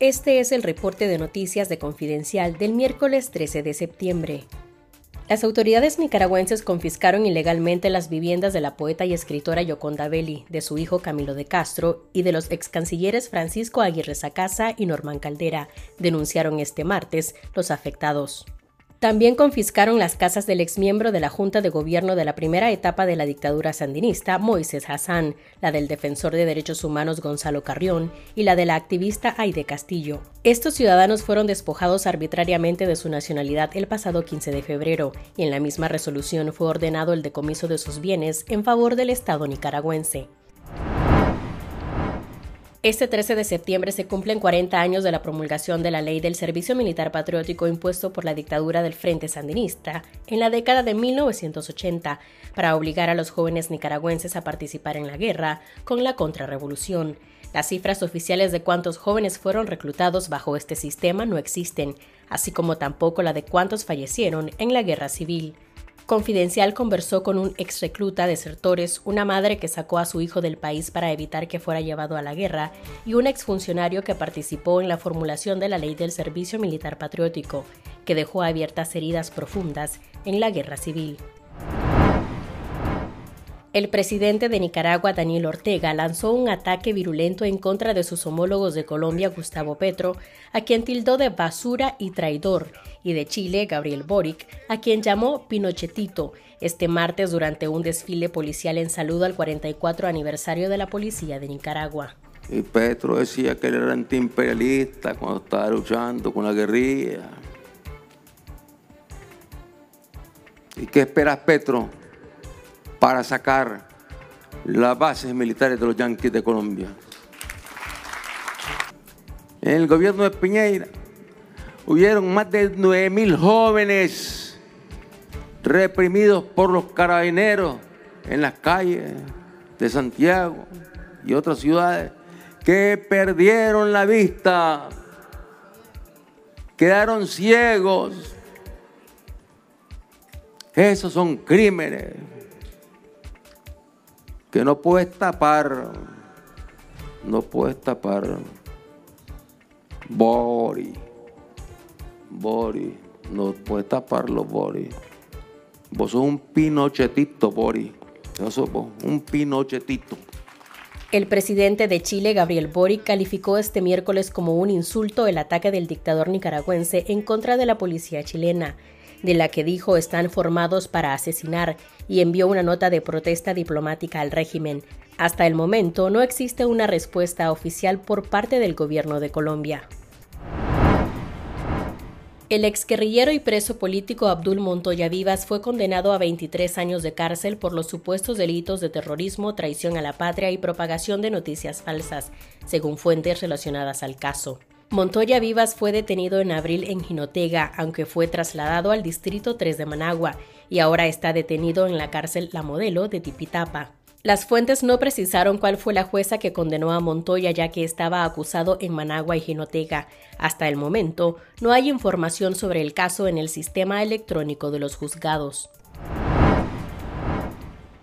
Este es el reporte de noticias de Confidencial del miércoles 13 de septiembre. Las autoridades nicaragüenses confiscaron ilegalmente las viviendas de la poeta y escritora Yoconda Belli, de su hijo Camilo de Castro y de los ex cancilleres Francisco Aguirre Sacasa y Norman Caldera, denunciaron este martes los afectados. También confiscaron las casas del exmiembro de la Junta de Gobierno de la primera etapa de la dictadura sandinista, Moisés Hassan, la del defensor de derechos humanos Gonzalo Carrión y la de la activista Aide Castillo. Estos ciudadanos fueron despojados arbitrariamente de su nacionalidad el pasado 15 de febrero y en la misma resolución fue ordenado el decomiso de sus bienes en favor del Estado nicaragüense. Este 13 de septiembre se cumplen 40 años de la promulgación de la ley del servicio militar patriótico impuesto por la dictadura del Frente Sandinista en la década de 1980 para obligar a los jóvenes nicaragüenses a participar en la guerra con la contrarrevolución. Las cifras oficiales de cuántos jóvenes fueron reclutados bajo este sistema no existen, así como tampoco la de cuántos fallecieron en la guerra civil. Confidencial conversó con un ex recluta desertores, una madre que sacó a su hijo del país para evitar que fuera llevado a la guerra y un exfuncionario que participó en la formulación de la ley del servicio militar patriótico, que dejó abiertas heridas profundas en la guerra civil. El presidente de Nicaragua, Daniel Ortega, lanzó un ataque virulento en contra de sus homólogos de Colombia, Gustavo Petro, a quien tildó de basura y traidor, y de Chile, Gabriel Boric, a quien llamó Pinochetito, este martes durante un desfile policial en saludo al 44 aniversario de la policía de Nicaragua. Y Petro decía que él era antiimperialista cuando estaba luchando con la guerrilla. ¿Y qué esperas, Petro? Para sacar las bases militares de los yanquis de Colombia. En el gobierno de Piñeira hubieron más de 9 mil jóvenes reprimidos por los carabineros en las calles de Santiago y otras ciudades que perdieron la vista, quedaron ciegos. Esos son crímenes que no puedes tapar, no puedes tapar. Bori, Bori, no puedes taparlo, Bori. Vos sos un pinochetito, Bori. Vos sos un pinochetito. El presidente de Chile, Gabriel Boric, calificó este miércoles como un insulto el ataque del dictador nicaragüense en contra de la policía chilena de la que dijo están formados para asesinar, y envió una nota de protesta diplomática al régimen. Hasta el momento no existe una respuesta oficial por parte del gobierno de Colombia. El exguerrillero y preso político Abdul Montoya Vivas fue condenado a 23 años de cárcel por los supuestos delitos de terrorismo, traición a la patria y propagación de noticias falsas, según fuentes relacionadas al caso. Montoya Vivas fue detenido en abril en Jinotega, aunque fue trasladado al Distrito 3 de Managua, y ahora está detenido en la cárcel La Modelo de Tipitapa. Las fuentes no precisaron cuál fue la jueza que condenó a Montoya ya que estaba acusado en Managua y Jinotega. Hasta el momento, no hay información sobre el caso en el sistema electrónico de los juzgados.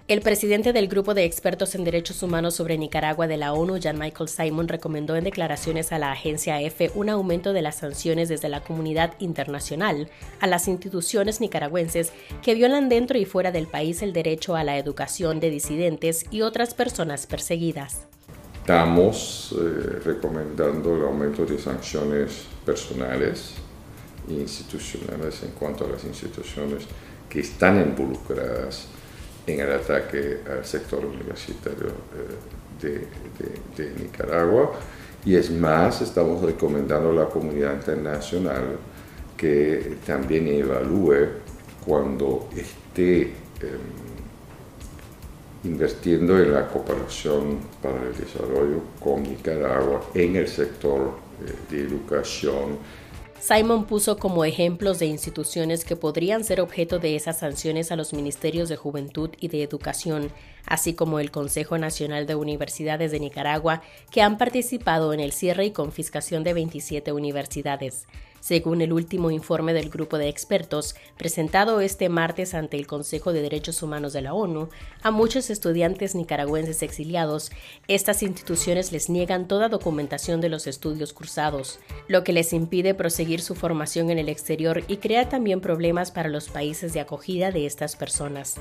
El presidente del Grupo de Expertos en Derechos Humanos sobre Nicaragua de la ONU, Jan Michael Simon, recomendó en declaraciones a la agencia EFE un aumento de las sanciones desde la comunidad internacional a las instituciones nicaragüenses que violan dentro y fuera del país el derecho a la educación de disidentes y otras personas perseguidas. Estamos eh, recomendando el aumento de sanciones personales e institucionales en cuanto a las instituciones que están involucradas en el ataque al sector universitario eh, de, Nicaragua. Y es más, estamos recomendando a la comunidad internacional que también evalúe cuando esté em, invirtiendo en la cooperación para el desarrollo con Nicaragua en el sector eh, de educación Simon puso como ejemplos de instituciones que podrían ser objeto de esas sanciones a los ministerios de Juventud y de Educación, así como el Consejo Nacional de Universidades de Nicaragua, que han participado en el cierre y confiscación de 27 universidades. Según el último informe del grupo de expertos, presentado este martes ante el Consejo de Derechos Humanos de la ONU, a muchos estudiantes nicaragüenses exiliados, estas instituciones les niegan toda documentación de los estudios cursados, lo que les impide proseguir su formación en el exterior y crea también problemas para los países de acogida de estas personas.